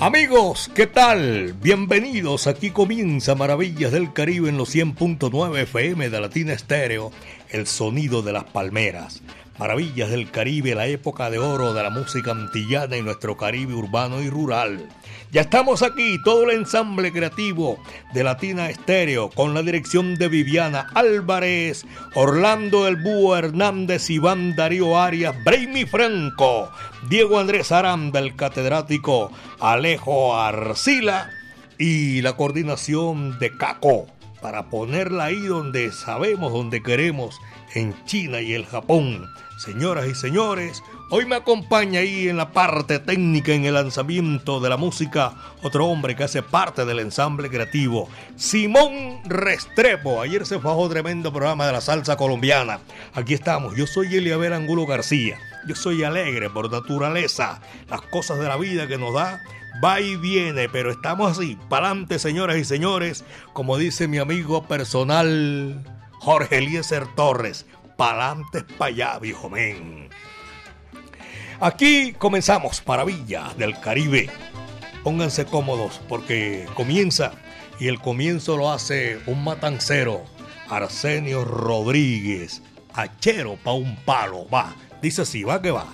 Amigos, ¿qué tal? Bienvenidos. Aquí comienza Maravillas del Caribe en los 100.9 FM de Latina Estéreo, el sonido de las palmeras. Maravillas del Caribe, la época de oro de la música antillana y nuestro Caribe urbano y rural. Ya estamos aquí, todo el ensamble creativo de Latina Estéreo, con la dirección de Viviana Álvarez, Orlando El Búho Hernández, Iván Darío Arias, Braimi Franco, Diego Andrés Aranda, el catedrático Alejo Arcila y la coordinación de Caco para ponerla ahí donde sabemos, donde queremos, en China y el Japón. Señoras y señores, hoy me acompaña ahí en la parte técnica, en el lanzamiento de la música, otro hombre que hace parte del ensamble creativo, Simón Restrepo. Ayer se fajó tremendo programa de la salsa colombiana. Aquí estamos, yo soy Eliabel Angulo García. Yo soy alegre por naturaleza. Las cosas de la vida que nos da va y viene, pero estamos así, para adelante, señoras y señores, como dice mi amigo personal Jorge Eliezer Torres, pa'lante para allá, viejo men. Aquí comenzamos, Maravilla del Caribe. Pónganse cómodos porque comienza y el comienzo lo hace un matancero, Arsenio Rodríguez, hachero pa' un palo, va. Dice así, va que va.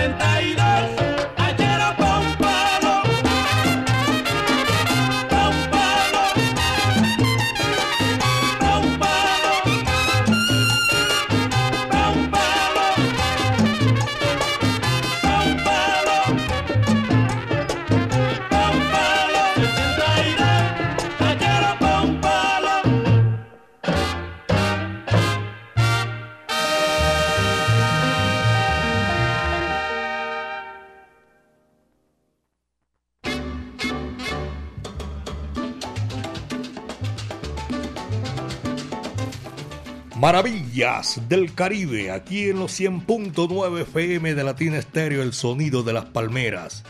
70 Maravillas del Caribe, aquí en los 100.9 FM de Latina Estéreo, el sonido de las palmeras.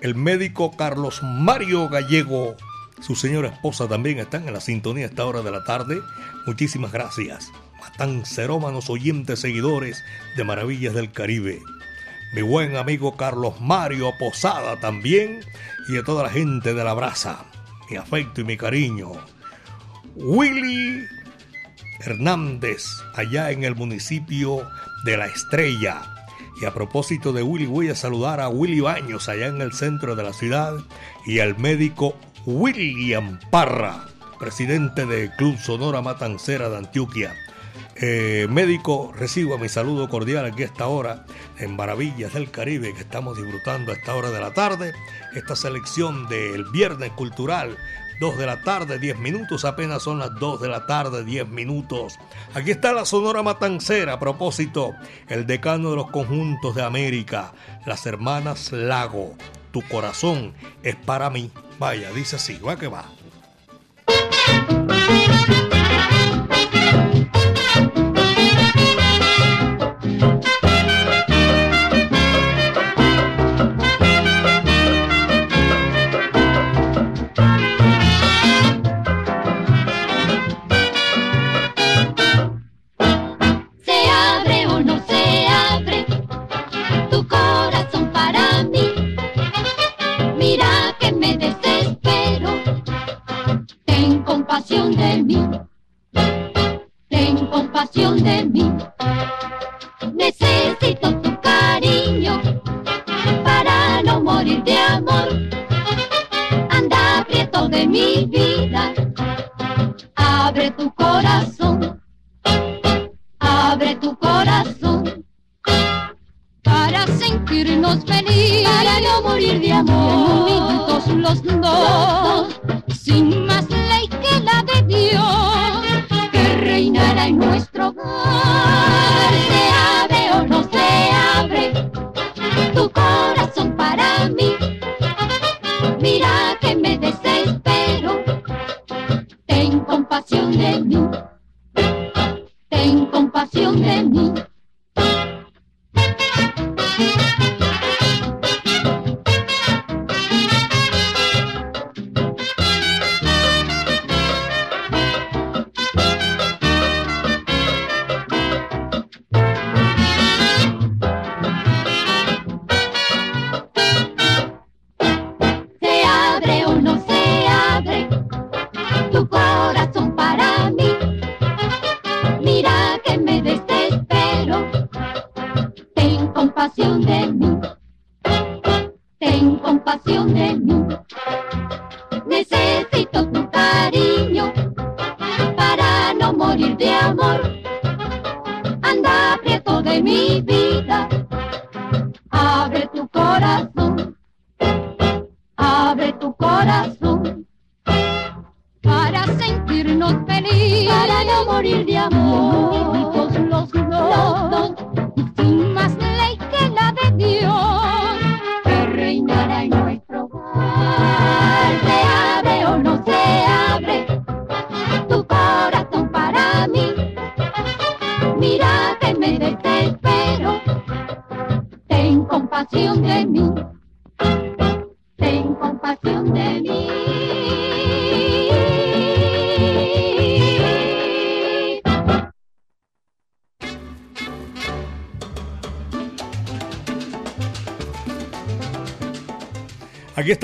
El médico Carlos Mario Gallego, su señora esposa también están en la sintonía a esta hora de la tarde. Muchísimas gracias. Matan serómanos oyentes seguidores de Maravillas del Caribe. mi buen amigo Carlos Mario Posada también, y a toda la gente de la brasa, mi afecto y mi cariño. Willy Hernández, allá en el municipio de La Estrella. Y a propósito de Willy, voy a saludar a Willy Baños, allá en el centro de la ciudad, y al médico William Parra, presidente del Club Sonora Matancera de Antioquia. Eh, médico, recibo mi saludo cordial aquí a esta hora en Maravillas del Caribe que estamos disfrutando a esta hora de la tarde. Esta selección del Viernes Cultural 2 de la tarde, 10 minutos, apenas son las 2 de la tarde, 10 minutos. Aquí está la Sonora Matancera, a propósito, el decano de los conjuntos de América, las hermanas Lago. Tu corazón es para mí. Vaya, dice así, va que va.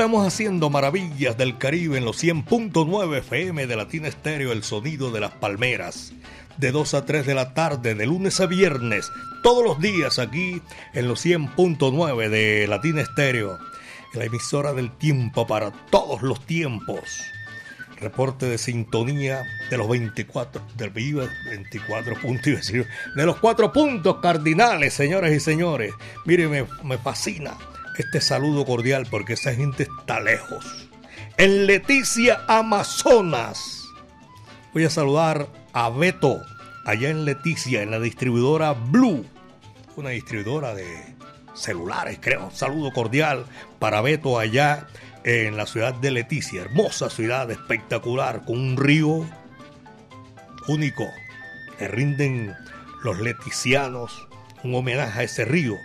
Estamos haciendo maravillas del Caribe en los 100.9 FM de Latina Estéreo, el sonido de las palmeras. De 2 a 3 de la tarde, de lunes a viernes, todos los días aquí en los 100.9 de Latina Estéreo, la emisora del tiempo para todos los tiempos. Reporte de sintonía de los 24, del 24 puntos, de los cuatro puntos cardinales, señores y señores. Miren, me fascina este saludo cordial porque esa gente está lejos. En Leticia, Amazonas. Voy a saludar a Beto, allá en Leticia, en la distribuidora Blue, una distribuidora de celulares, creo. saludo cordial para Beto allá en la ciudad de Leticia, hermosa ciudad espectacular, con un río único. Le rinden los leticianos un homenaje a ese río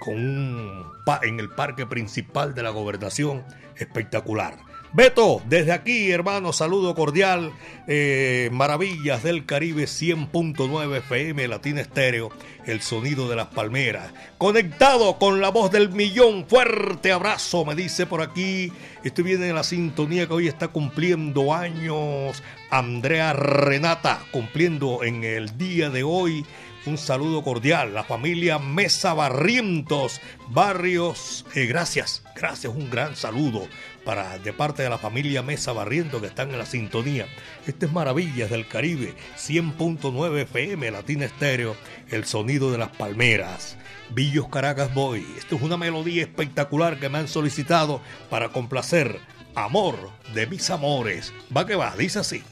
con un en el parque principal de la gobernación espectacular. Beto, desde aquí, hermano, saludo cordial. Eh, Maravillas del Caribe 100.9 FM, Latina Estéreo, el sonido de las palmeras. Conectado con la voz del millón. Fuerte abrazo, me dice por aquí. Estoy bien en la sintonía que hoy está cumpliendo años. Andrea Renata, cumpliendo en el día de hoy un saludo cordial. La familia Mesa Barrientos, Barrios. Eh, gracias, gracias, un gran saludo para de parte de la familia Mesa Barrientos que están en la sintonía. Este es Maravillas del Caribe, 100.9 FM, Latina Estéreo, el sonido de las palmeras. Villos Caracas Boy. Esto es una melodía espectacular que me han solicitado para complacer. Amor de mis amores. Va que va, dice así.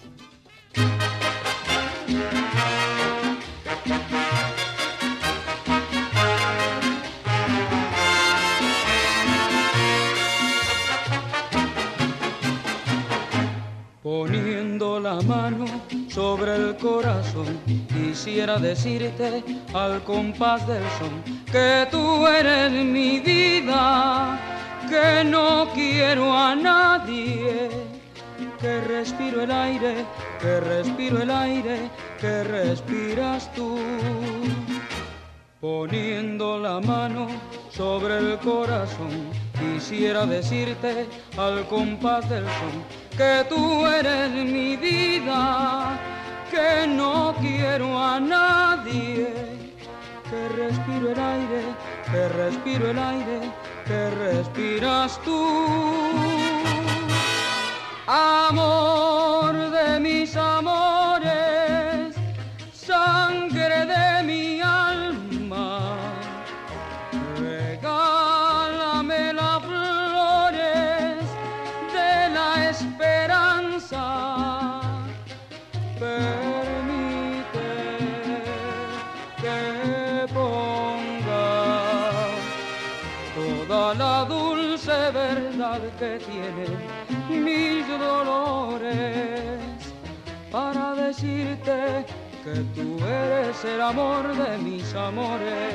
Sobre el corazón, quisiera decirte al compás del son que tú eres mi vida, que no quiero a nadie, que respiro el aire, que respiro el aire, que respiras tú. Poniendo la mano sobre el corazón, quisiera decirte al compás del son que tú eres mi vida, que no quiero a nadie, que respiro el aire, que respiro el aire, que respiras tú. Amor de mis amores, decirte que tú eres el amor de mis amores.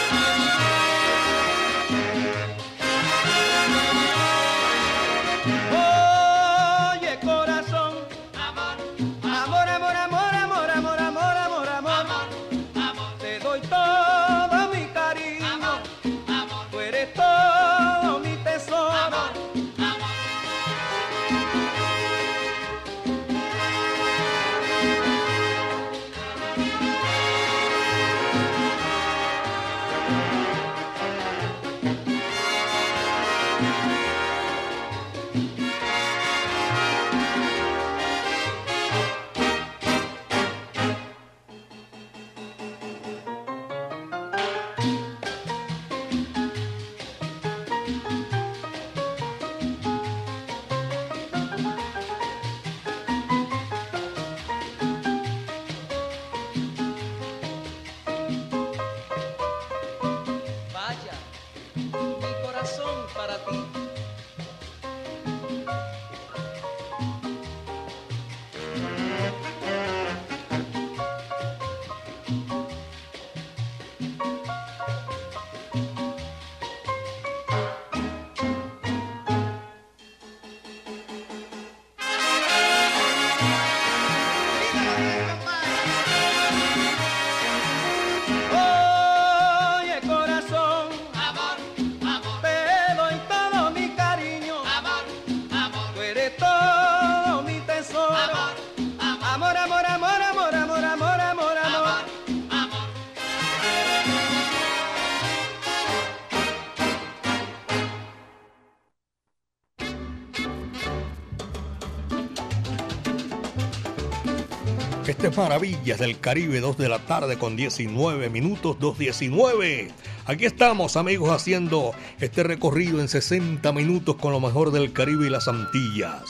Maravillas del Caribe, 2 de la tarde con 19 minutos, 2.19. Aquí estamos, amigos, haciendo este recorrido en 60 minutos con lo mejor del Caribe y las Antillas.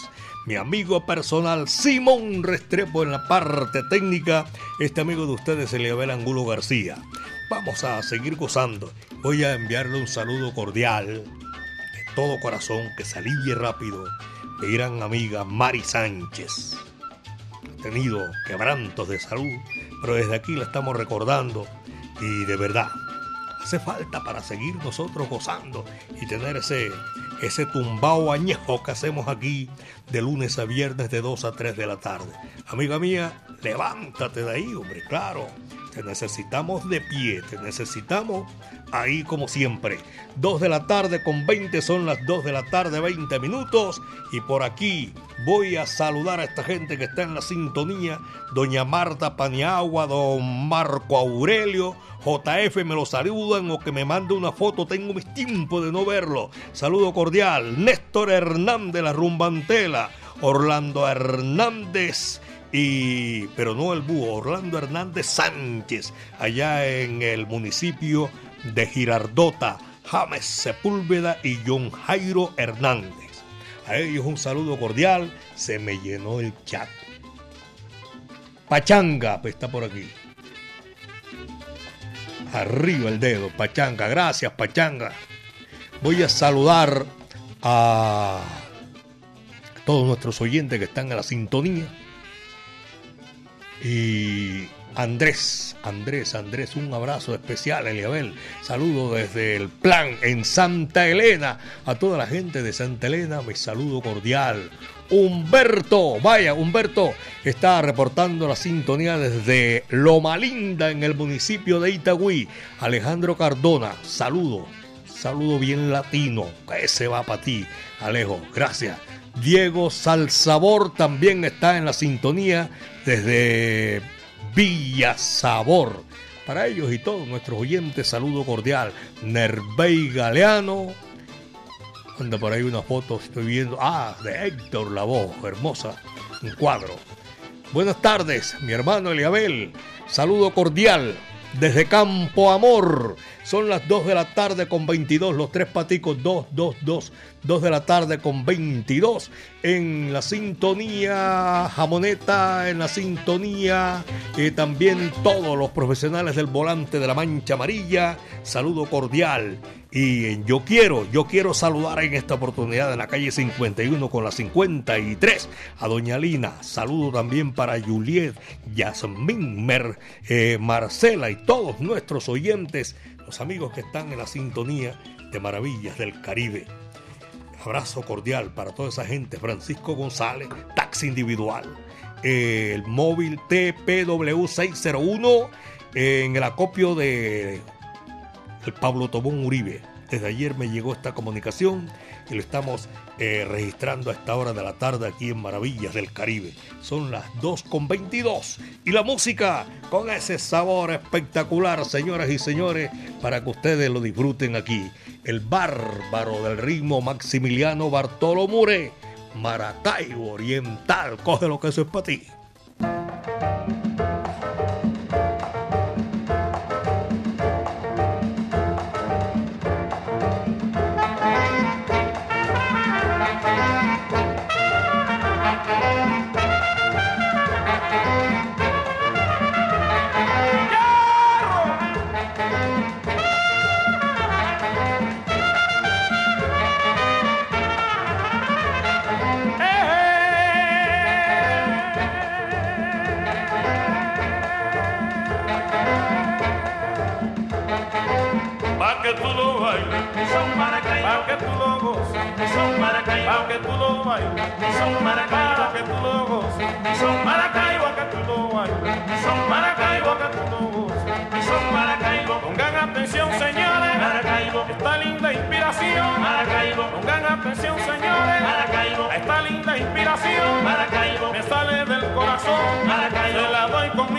Mi amigo personal Simón Restrepo en la parte técnica, este amigo de ustedes, Eliabel Angulo García. Vamos a seguir gozando. Voy a enviarle un saludo cordial, de todo corazón, que se alivie rápido, mi gran amiga Mari Sánchez tenido quebrantos de salud, pero desde aquí la estamos recordando y de verdad hace falta para seguir nosotros gozando y tener ese, ese tumbao añejo que hacemos aquí de lunes a viernes de 2 a 3 de la tarde. Amiga mía, levántate de ahí, hombre, claro. Te necesitamos de pie, te necesitamos ahí como siempre. 2 de la tarde con 20 son las 2 de la tarde, 20 minutos. Y por aquí voy a saludar a esta gente que está en la sintonía. Doña Marta Paniagua, don Marco Aurelio, JF me lo saludan o que me mande una foto. Tengo mis tiempos de no verlo. Saludo cordial. Néstor Hernández, la rumbantela. Orlando Hernández y pero no el búho, Orlando Hernández Sánchez, allá en el municipio de Girardota, James Sepúlveda y John Jairo Hernández. A ellos un saludo cordial, se me llenó el chat. Pachanga, pues está por aquí. Arriba el dedo, Pachanga, gracias Pachanga. Voy a saludar a todos nuestros oyentes que están en la sintonía y Andrés, Andrés, Andrés, un abrazo especial, Eliabel. Saludo desde el plan en Santa Elena. A toda la gente de Santa Elena, mi saludo cordial. Humberto, vaya, Humberto está reportando la sintonía desde Loma Linda en el municipio de Itagüí. Alejandro Cardona, saludo, saludo bien latino, ese va para ti, Alejo, gracias. Diego Salsabor también está en la sintonía desde Villa Sabor. Para ellos y todos nuestros oyentes, saludo cordial. Nervey Galeano. Anda por ahí una foto, estoy viendo. Ah, de Héctor Lavoe, hermosa. Un cuadro. Buenas tardes, mi hermano Eliabel. Saludo cordial desde Campo Amor. Son las 2 de la tarde con 22, los tres paticos, 2, 2, 2, 2 de la tarde con 22. En la sintonía jamoneta, en la sintonía y también todos los profesionales del volante de la Mancha Amarilla. Saludo cordial. Y Yo Quiero, yo quiero saludar en esta oportunidad en la calle 51 con la 53 a Doña Lina. Saludo también para Juliet, Yasmín, Mer, eh, Marcela y todos nuestros oyentes, los amigos que están en la sintonía de Maravillas del Caribe. Abrazo cordial para toda esa gente. Francisco González, taxi individual. el móvil TPW601 en el acopio de el Pablo Tobón Uribe. Desde ayer me llegó esta comunicación y lo estamos eh, registrando a esta hora de la tarde aquí en Maravillas del Caribe. Son las 2.22 y la música con ese sabor espectacular, señoras y señores, para que ustedes lo disfruten aquí. El bárbaro del ritmo Maximiliano Bartolo Mure, Maracaibo Oriental, coge lo que eso es para ti. Son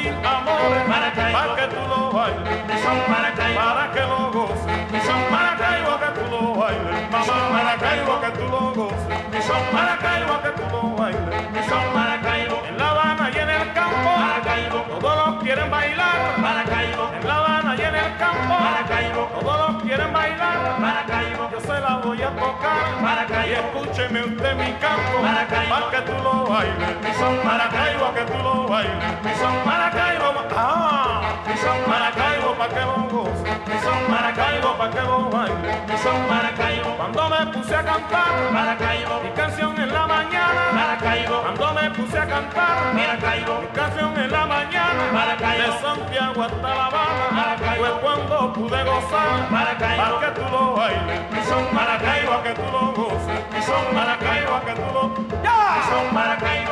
mil amores, para que tú lo bailes, para que lo goces, son Maracaibo que tú lo bailes, mamá Maracaibo que tú lo goces, son Maracaibo que tú lo bailes, quieren bailar, Maracaibo, en La Habana y en el campo, Maracaibo, todos quieren bailar, Maracaibo, yo se la voy a tocar, Maracaibo. y escúcheme usted mi canto, Maracaibo. para que tú lo bailes, Mi son Maracaibo, que tú lo bailes, Mi son Maracaibo, ah, Mi son Maracaibo, pa' que lo goces, Mi son Maracaibo, pa' que lo bailes, Mi son Maracaibo, cuando me puse a cantar, Maracaibo, mi canción mañana, Maracaibo, cuando me puse a cantar, Maracaibo, mi canción en la mañana, Maracaibo. de Santiago hasta La Habana, Maracaibo. fue cuando pude gozar, Maracaibo. para que tú lo bailes, Mi son Maracaibo, que tú lo goces, Mi son Maracaibo, que tú lo... ¡Ya! son Maracaibo, Maracaibo,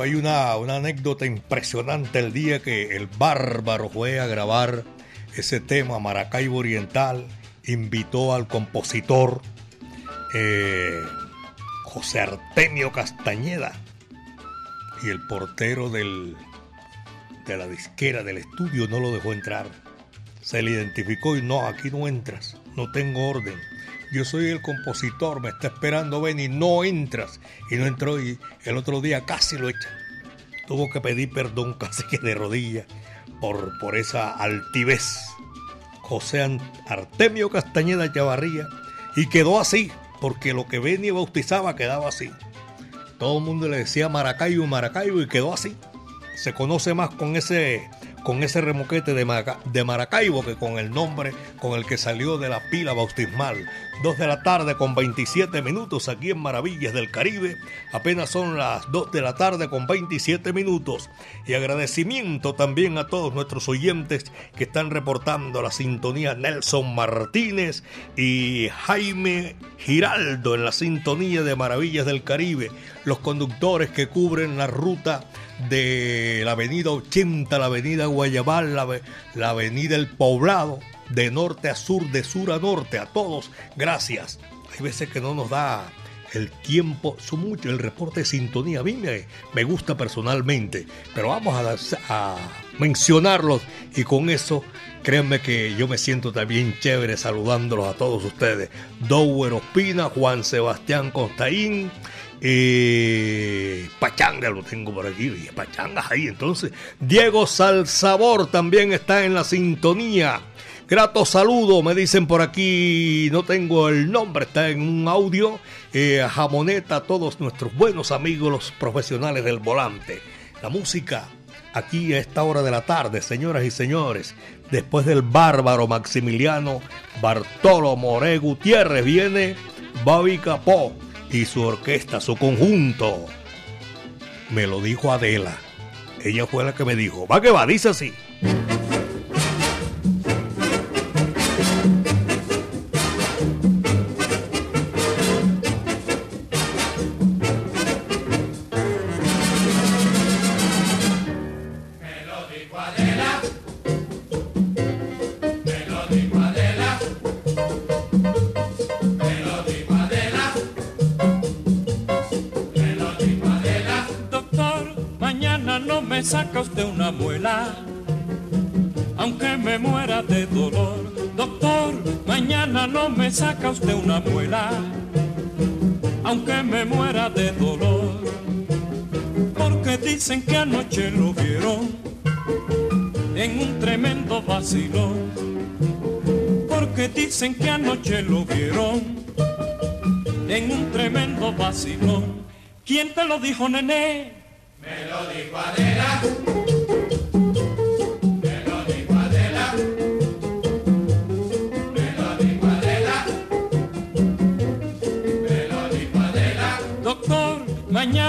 Hay una, una anécdota impresionante el día que el bárbaro fue a grabar ese tema, Maracaibo Oriental. Invitó al compositor eh, José Artemio Castañeda y el portero del, de la disquera del estudio no lo dejó entrar. Se le identificó y no, aquí no entras, no tengo orden. Yo soy el compositor, me está esperando ven y no entras. Y no entró y el otro día casi lo echa. Tuvo que pedir perdón casi que de rodillas por, por esa altivez. José Artemio Castañeda Chavarría. Y quedó así, porque lo que Beni bautizaba quedaba así. Todo el mundo le decía Maracaibo, Maracaibo y quedó así. Se conoce más con ese, con ese remoquete de, de Maracaibo que con el nombre con el que salió de la pila bautismal. Dos de la tarde con 27 minutos aquí en Maravillas del Caribe. Apenas son las 2 de la tarde con 27 minutos. Y agradecimiento también a todos nuestros oyentes que están reportando la sintonía Nelson Martínez y Jaime Giraldo en la sintonía de Maravillas del Caribe. Los conductores que cubren la ruta de la avenida 80, la avenida Guayabal, la, ave- la avenida El Poblado, de norte a sur, de sur a norte, a todos, gracias. Hay veces que no nos da el tiempo, son mucho el reporte de sintonía, a mí me, gusta personalmente, pero vamos a, a mencionarlos y con eso créanme que yo me siento también chévere saludándolos a todos ustedes. Dower Ospina, Juan Sebastián Constaín, Pachanga lo tengo por aquí, Pachanga ahí. Entonces, Diego Salsabor también está en la sintonía. Grato saludo, me dicen por aquí, no tengo el nombre, está en un audio. Eh, jamoneta a todos nuestros buenos amigos, los profesionales del volante. La música aquí a esta hora de la tarde, señoras y señores. Después del bárbaro Maximiliano Bartolo More Gutiérrez viene Bobby Capó y su orquesta, su conjunto. Me lo dijo Adela. Ella fue la que me dijo, va que va, dice así. Me saca usted una muela, aunque me muera de dolor. Doctor, mañana no me saca usted una muela, aunque me muera de dolor. Porque dicen que anoche lo vieron en un tremendo vacilón. porque dicen que anoche lo vieron en un tremendo vacilón. ¿Quién te lo dijo, nené?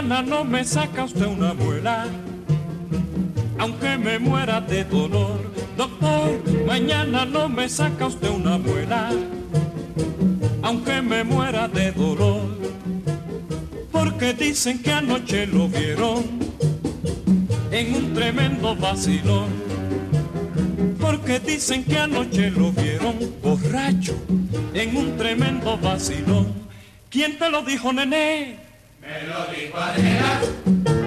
Mañana no me saca usted una muela, aunque me muera de dolor. Doctor, mañana no me saca usted una muela, aunque me muera de dolor. Porque dicen que anoche lo vieron en un tremendo vacilón. Porque dicen que anoche lo vieron borracho en un tremendo vacilón. ¿Quién te lo dijo, nené? Me lo dijo Adela.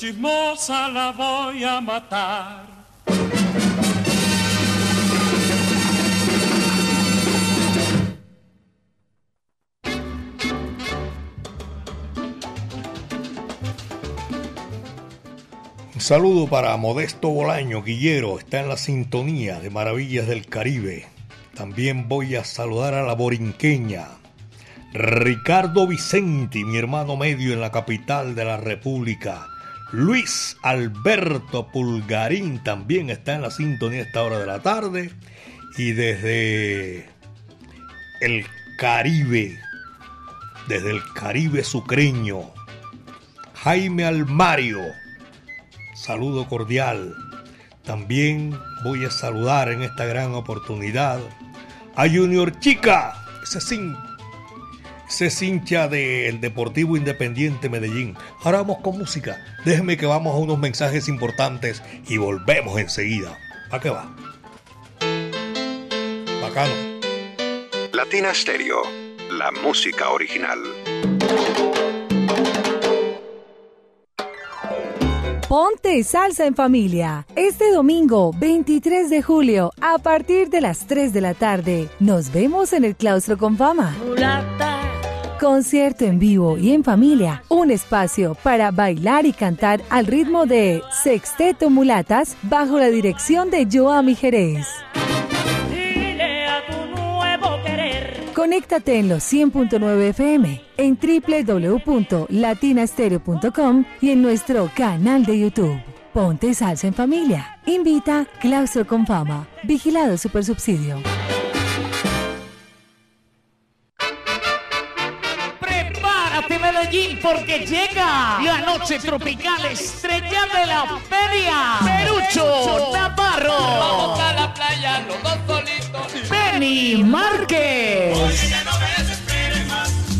Chismosa la voy a matar. Un saludo para Modesto Bolaño, Guillero, está en la sintonía de Maravillas del Caribe. También voy a saludar a la borinqueña. Ricardo Vicenti, mi hermano medio en la capital de la República. Luis Alberto Pulgarín también está en la sintonía a esta hora de la tarde. Y desde el Caribe, desde el Caribe sucreño, Jaime Almario, saludo cordial. También voy a saludar en esta gran oportunidad a Junior Chica, ese 5 se hincha del Deportivo Independiente Medellín. Ahora vamos con música. Déjeme que vamos a unos mensajes importantes y volvemos enseguida. ¿A qué va? Bacano. Latina Stereo, la música original. Ponte salsa en familia. Este domingo, 23 de julio, a partir de las 3 de la tarde, nos vemos en el claustro con fama. Concierto en vivo y en familia. Un espacio para bailar y cantar al ritmo de Sexteto Mulatas bajo la dirección de Joami Jerez. Conéctate en los 100.9 FM, en www.latinastereo.com y en nuestro canal de YouTube. Ponte salsa en familia. Invita Claustro con Fama. Vigilado Supersubsidio. Prepárate porque llega la noche tropical estrella de la feria. Perucho Navarro. Vamos a la playa, los dos solitos. Benny Márquez.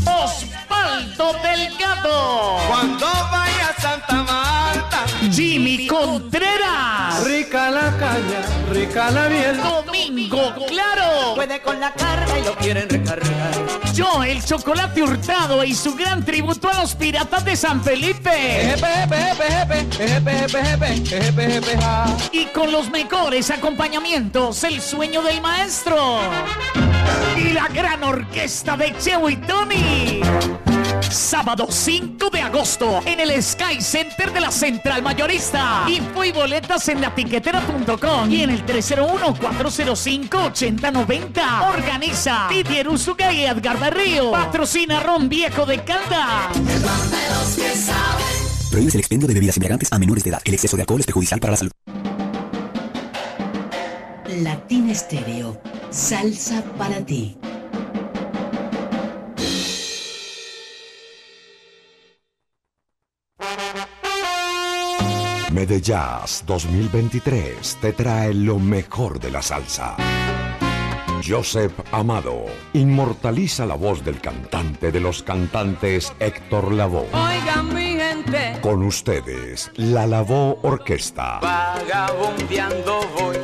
Osvaldo Delgado. Cuando vaya a Santa Marta. Jimmy Contreras. Rica la caña, rica la miel. Domingo Claro. Puede con la carga y lo quieren recargar. Yo, el chocolate hurtado y su gran tributo a los piratas de San Felipe. Y con los mejores acompañamientos, el sueño del maestro. Y la gran orquesta de Cheo y Tony. Sábado 5 de agosto en el Sky Center de la Central Mayorista. Info y boletas en latiquetera.com y en el 301-405-8090. Organiza Didier Usuga y Edgar Berrío. Patrocina Ron Viejo de Calda. Prohíbes el expendio de bebidas embriagantes a menores de edad. El exceso de alcohol es perjudicial para la salud. Latina Estéreo. Salsa para ti. Medellas 2023 te trae lo mejor de la salsa. Joseph Amado inmortaliza la voz del cantante de los cantantes Héctor Lavoe. Oigan mi gente, Con ustedes, la Lavó Orquesta. Vagabundeando voy,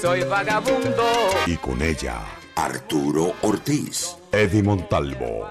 soy vagabundo. Y con ella, Arturo Ortiz, Eddie Montalvo,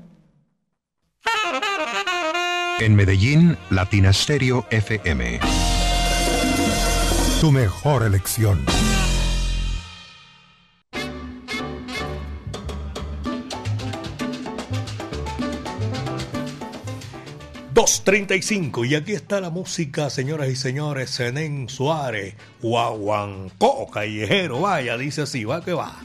En Medellín, Latina Stereo FM. Tu mejor elección. ...2.35 y aquí está la música, señoras y señores, Zenén Suárez, Guaguancó, callejero, vaya, dice así, va que va.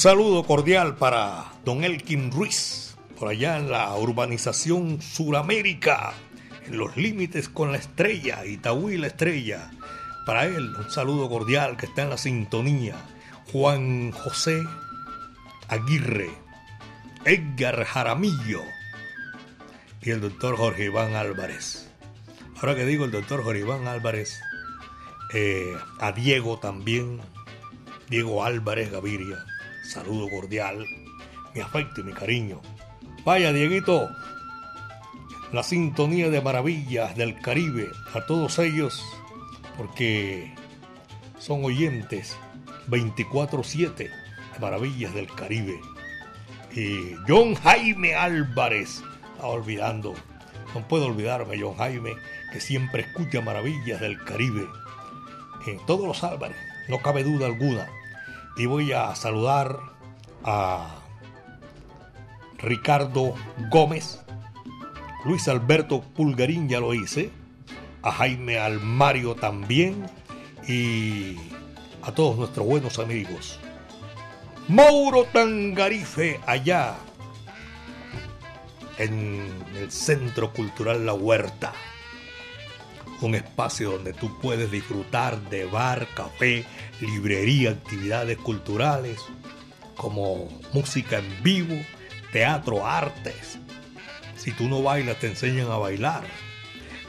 Saludo cordial para don Elkin Ruiz, por allá en la urbanización Suramérica, en los límites con la estrella, Itaúí la estrella. Para él, un saludo cordial que está en la sintonía. Juan José Aguirre, Edgar Jaramillo y el doctor Jorge Iván Álvarez. Ahora que digo el doctor Jorge Iván Álvarez, eh, a Diego también, Diego Álvarez Gaviria, saludo cordial, mi afecto y mi cariño. Vaya, Dieguito, la sintonía de maravillas del Caribe, a todos ellos, porque son oyentes 24-7 de maravillas del Caribe. Y John Jaime Álvarez, olvidando, no puedo olvidarme, John Jaime, que siempre escucha maravillas del Caribe. En todos los Álvarez, no cabe duda alguna. Y voy a saludar a Ricardo Gómez, Luis Alberto Pulgarín, ya lo hice, a Jaime Almario también y a todos nuestros buenos amigos. Mauro Tangarife, allá en el Centro Cultural La Huerta. Un espacio donde tú puedes disfrutar de bar, café, librería, actividades culturales, como música en vivo, teatro, artes. Si tú no bailas, te enseñan a bailar.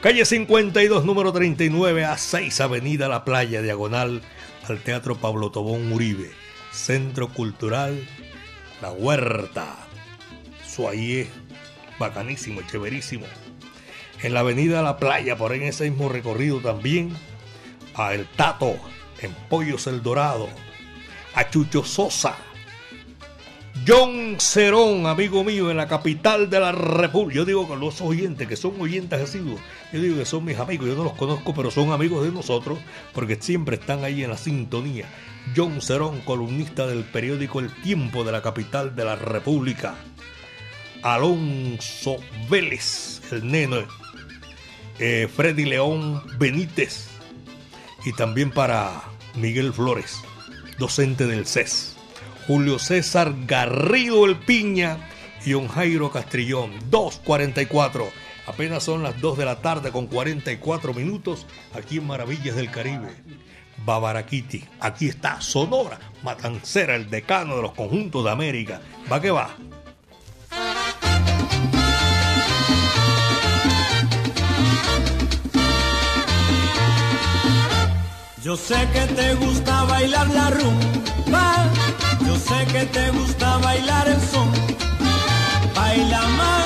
Calle 52, número 39, a 6, Avenida La Playa, diagonal al Teatro Pablo Tobón Uribe. Centro Cultural La Huerta. Eso ahí es bacanísimo, chéverísimo. En la Avenida La Playa, por ahí en ese mismo recorrido también, a El Tato, en Pollos El Dorado, a Chucho Sosa, John Cerón, amigo mío, en la capital de la República. Yo digo que los oyentes, que son oyentes asiduos, yo digo que son mis amigos, yo no los conozco, pero son amigos de nosotros, porque siempre están ahí en la sintonía. John Cerón, columnista del periódico El Tiempo de la capital de la República. Alonso Vélez, el neno. Eh, Freddy León Benítez. Y también para Miguel Flores, docente del CES. Julio César Garrido El Piña y un Jairo Castrillón. 2.44. Apenas son las 2 de la tarde con 44 minutos aquí en Maravillas del Caribe. Babaraquiti. Aquí está Sonora, Matancera, el decano de los conjuntos de América. Va que va. Yo sé que te gusta bailar la rumba, yo sé que te gusta bailar el son. Baila mambo,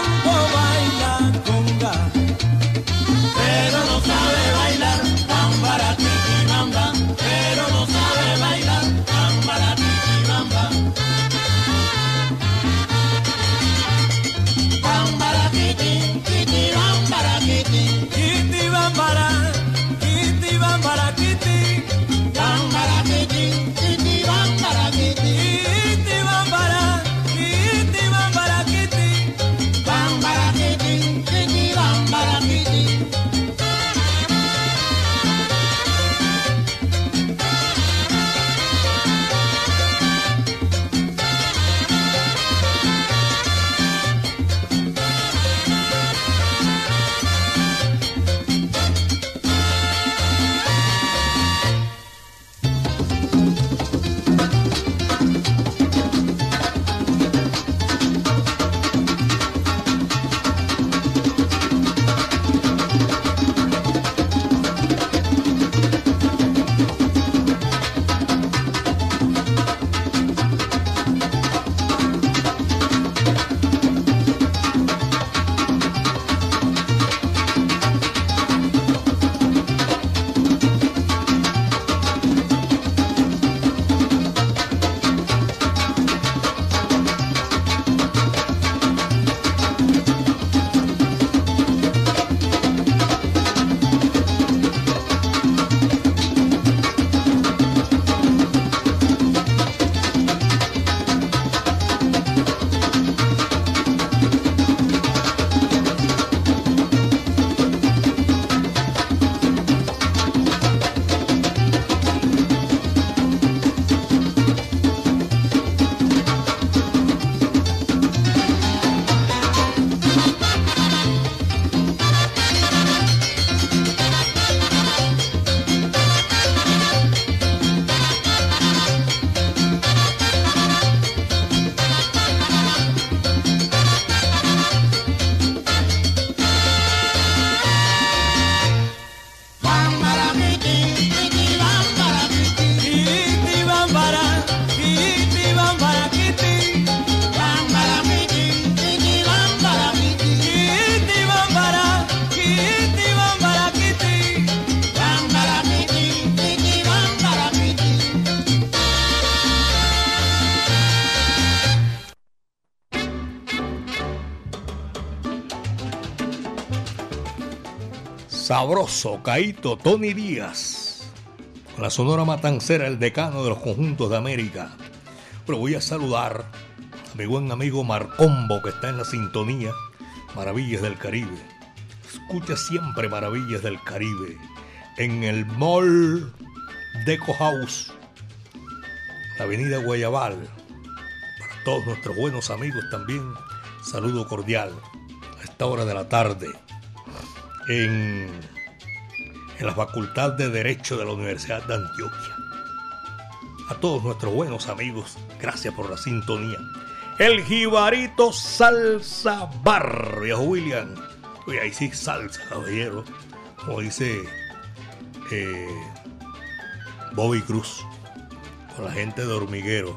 sabroso, Caito, Tony Díaz, con la Sonora Matancera, el decano de los conjuntos de América. Pero voy a saludar a mi buen amigo Marcombo, que está en la sintonía Maravillas del Caribe. Escucha siempre Maravillas del Caribe en el Mall Deco House, la avenida Guayabal. Para todos nuestros buenos amigos también, saludo cordial a esta hora de la tarde en, en la Facultad de Derecho de la Universidad de Antioquia. A todos nuestros buenos amigos, gracias por la sintonía. El Jibarito Salsa Bar, viejo William. Oye, ahí sí salsa, caballero. Como dice eh, Bobby Cruz, con la gente de hormiguero.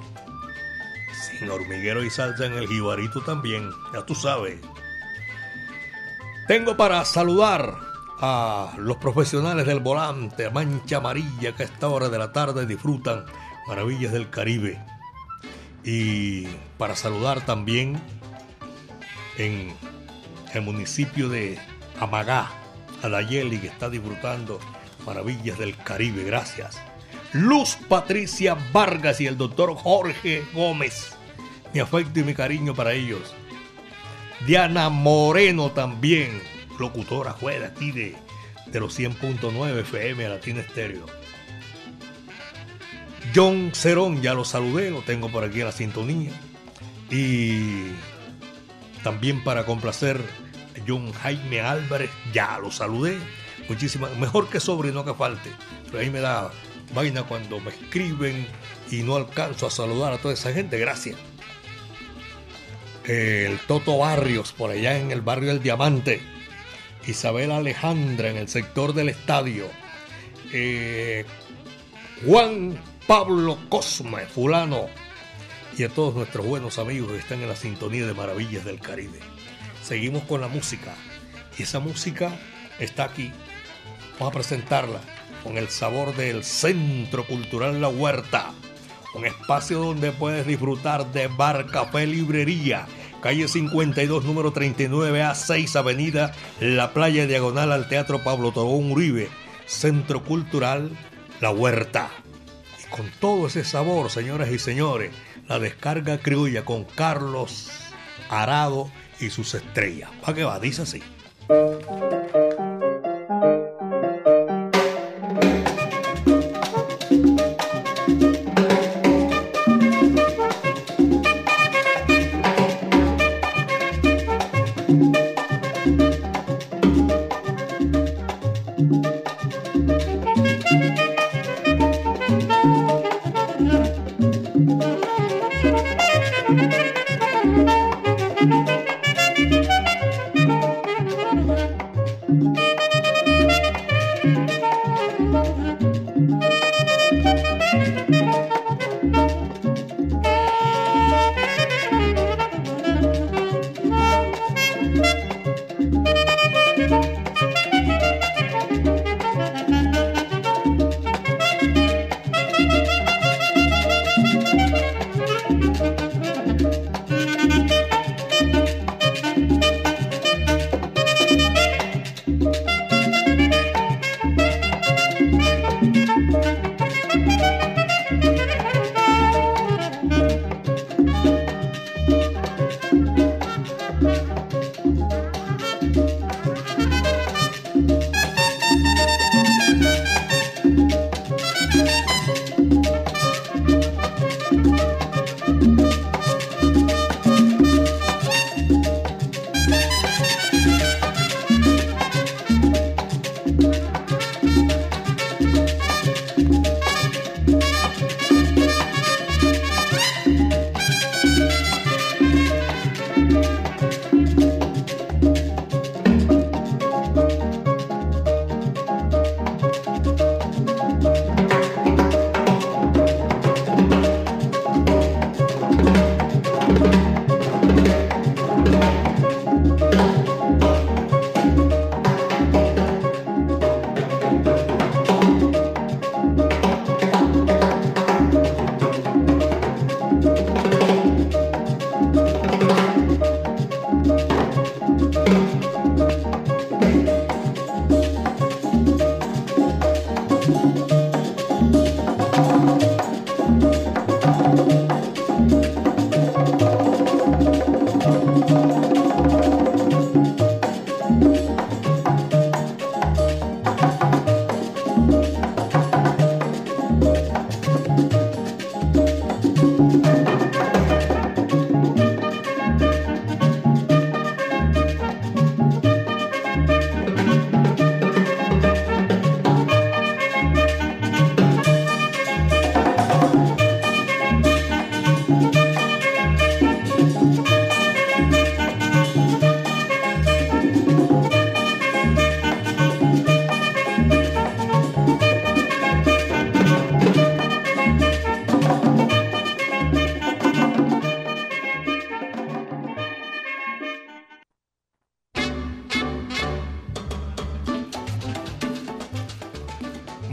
Sin hormiguero y salsa en el jibarito también, ya tú sabes. Tengo para saludar a los profesionales del volante, Mancha Amarilla, que a esta hora de la tarde disfrutan maravillas del Caribe. Y para saludar también en el municipio de Amagá, a Dayeli, que está disfrutando maravillas del Caribe. Gracias. Luz Patricia Vargas y el doctor Jorge Gómez. Mi afecto y mi cariño para ellos. Diana Moreno también, locutora juega aquí de, de los 100.9 FM Latina Estéreo. John Cerón, ya lo saludé, lo tengo por aquí en la sintonía. Y también para complacer John Jaime Álvarez, ya lo saludé. Muchísimas, mejor que sobre, no que falte. Pero ahí me da vaina cuando me escriben y no alcanzo a saludar a toda esa gente. Gracias. El Toto Barrios, por allá en el barrio del Diamante. Isabel Alejandra en el sector del estadio. Eh, Juan Pablo Cosme, fulano. Y a todos nuestros buenos amigos que están en la sintonía de Maravillas del Caribe. Seguimos con la música. Y esa música está aquí. Vamos a presentarla con el sabor del Centro Cultural La Huerta. Un espacio donde puedes disfrutar de bar, café, librería. Calle 52, número 39 a 6, Avenida La Playa Diagonal al Teatro Pablo Tobón Uribe. Centro Cultural La Huerta. Y con todo ese sabor, señoras y señores, la descarga criolla con Carlos Arado y sus estrellas. ¿Para qué va? Dice así.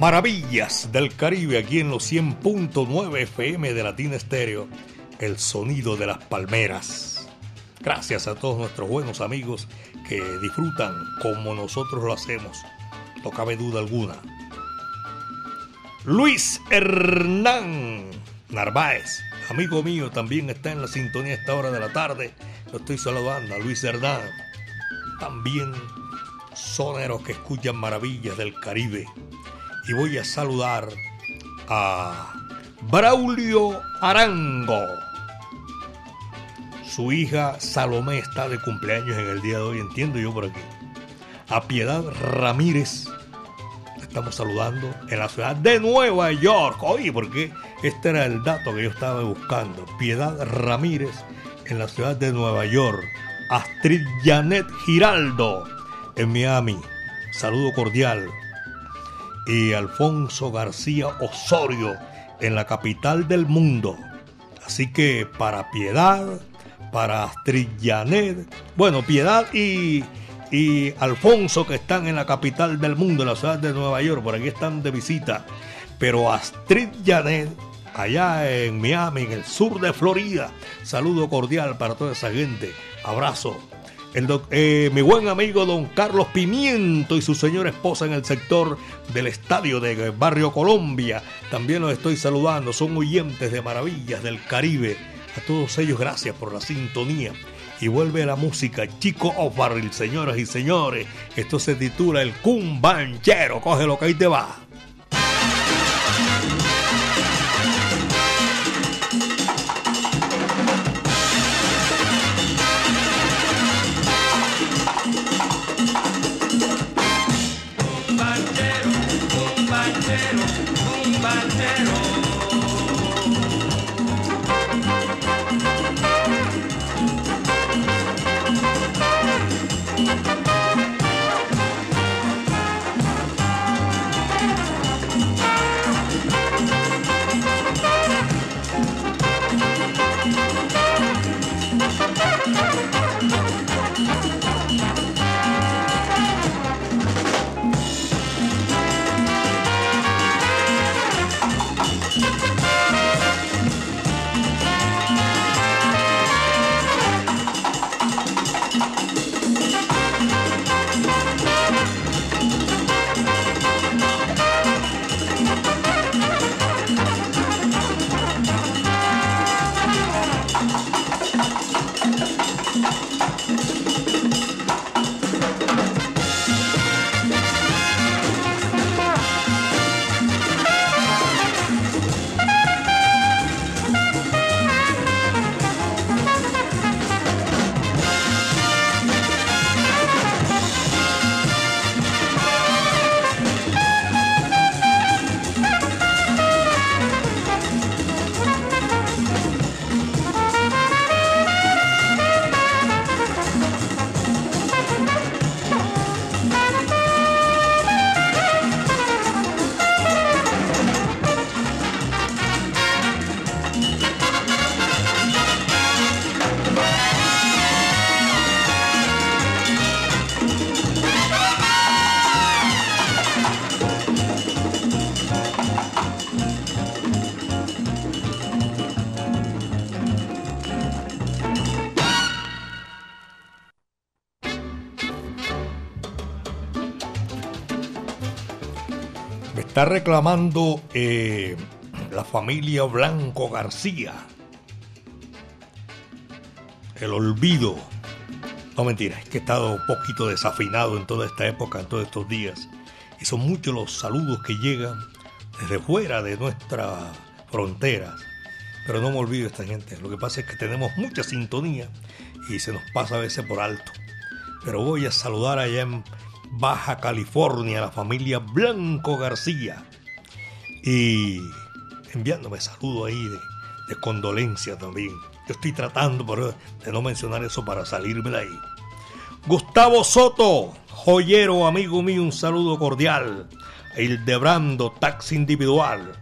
Maravillas del Caribe aquí en los 100.9 FM de Latina Estéreo, el sonido de las palmeras. Gracias a todos nuestros buenos amigos que disfrutan como nosotros lo hacemos, no cabe duda alguna. Luis Hernán Narváez, amigo mío, también está en la sintonía a esta hora de la tarde. Lo estoy saludando a Luis Hernán. También soneros que escuchan maravillas del Caribe y voy a saludar a Braulio Arango. Su hija Salomé está de cumpleaños en el día de hoy, entiendo yo por aquí. A Piedad Ramírez, estamos saludando en la ciudad de Nueva York. Oye, porque este era el dato que yo estaba buscando. Piedad Ramírez en la ciudad de Nueva York. Astrid Janet Giraldo en Miami. Saludo cordial y Alfonso García Osorio en la capital del mundo. Así que para Piedad, para Astrid Janet, bueno, Piedad y, y Alfonso que están en la capital del mundo, en la ciudad de Nueva York, por aquí están de visita. Pero Astrid Janet, allá en Miami, en el sur de Florida, saludo cordial para toda esa gente. Abrazo eh, mi buen amigo don Carlos Pimiento y su señora esposa en el sector del estadio de Barrio Colombia. También los estoy saludando, son oyentes de maravillas del Caribe. A todos ellos gracias por la sintonía. Y vuelve la música Chico of Barril, señoras y señores. Esto se titula El Cumbanchero. Coge lo que ahí te va. Está reclamando eh, la familia Blanco García. El olvido No mentira, es que he estado un poquito desafinado en toda esta época, en todos estos días. Y son muchos los saludos que llegan desde fuera de nuestras fronteras. Pero no me olvido esta gente. Lo que pasa es que tenemos mucha sintonía y se nos pasa a veces por alto. Pero voy a saludar allá en Baja California la familia Blanco García. Y enviándome saludos ahí de, condolencia también. Yo estoy tratando de no mencionar eso para salirme de ahí. Gustavo Soto, joyero, amigo mío, un saludo cordial. Hildebrando, taxi individual.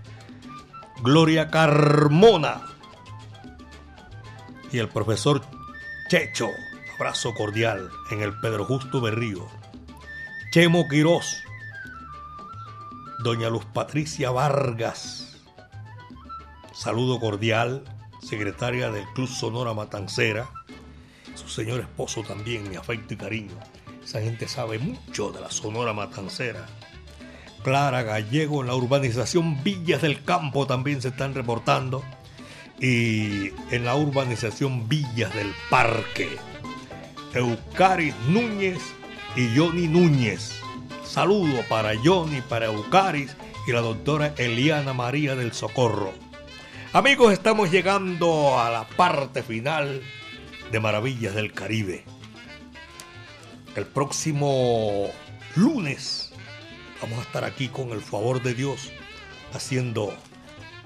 Gloria Carmona. Y el profesor Checho, abrazo cordial en el Pedro Justo Berrío. Chemo Quirós. Doña Luz Patricia Vargas. Saludo cordial, secretaria del Club Sonora Matancera. Su señor esposo también, mi afecto y cariño. Esa gente sabe mucho de la Sonora Matancera. Clara Gallego en la urbanización Villas del Campo también se están reportando. Y en la urbanización Villas del Parque. Eucaris Núñez y Johnny Núñez. Saludo para Johnny, para Eucaris y la doctora Eliana María del Socorro. Amigos, estamos llegando a la parte final de Maravillas del Caribe. El próximo lunes vamos a estar aquí con el favor de Dios haciendo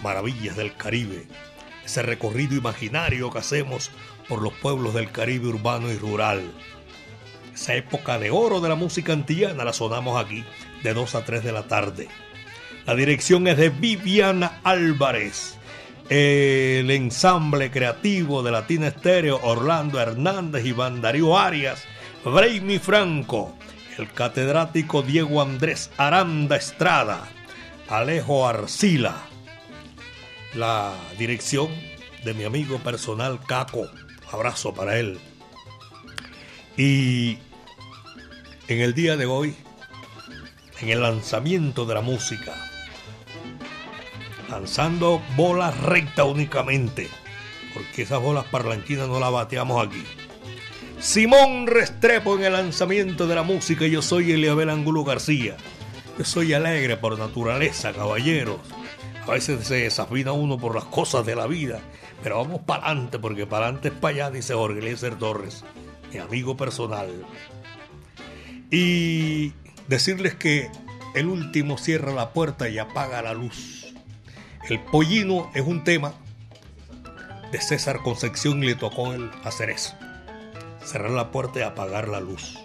Maravillas del Caribe. Ese recorrido imaginario que hacemos por los pueblos del Caribe urbano y rural. Esa época de oro de la música antillana la sonamos aquí de 2 a 3 de la tarde. La dirección es de Viviana Álvarez el ensamble creativo de Latina Estéreo, Orlando Hernández y Darío Arias, Braimi Franco, el catedrático Diego Andrés Aranda Estrada, Alejo Arcila, la dirección de mi amigo personal Caco, abrazo para él. Y en el día de hoy, en el lanzamiento de la música, lanzando bolas rectas únicamente, porque esas bolas parlanchinas no las bateamos aquí. Simón Restrepo en el lanzamiento de la música, yo soy Eliabel Angulo García. Yo soy alegre por naturaleza, caballeros. A veces se desafina uno por las cosas de la vida, pero vamos para adelante, porque para adelante es para allá, dice Jorge Eliezer Torres, mi amigo personal. Y decirles que el último cierra la puerta y apaga la luz. El pollino es un tema de César Concepción y le tocó él hacer eso. Cerrar la puerta y apagar la luz.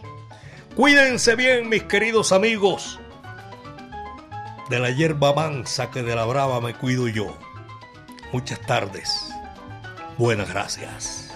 Cuídense bien, mis queridos amigos. De la hierba mansa que de la brava me cuido yo. Muchas tardes. Buenas gracias.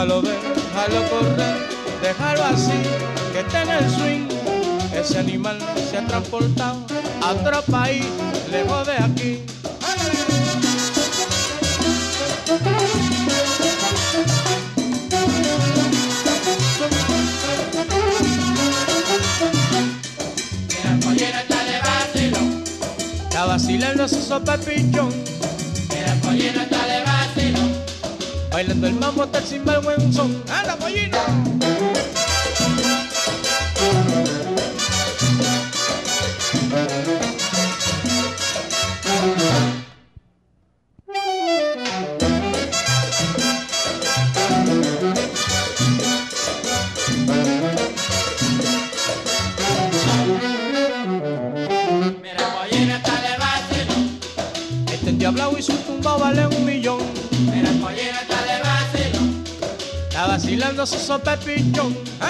Déjalo ver, déjalo correr, déjalo así, que tenga el swing. Ese animal se ha transportado a otro país, lejos de aquí. Está vacilando su sopa pichón. Bailando el mambo hasta el sinvergüenzón. ¡Anda, pollino! vacilando su sopa so Papa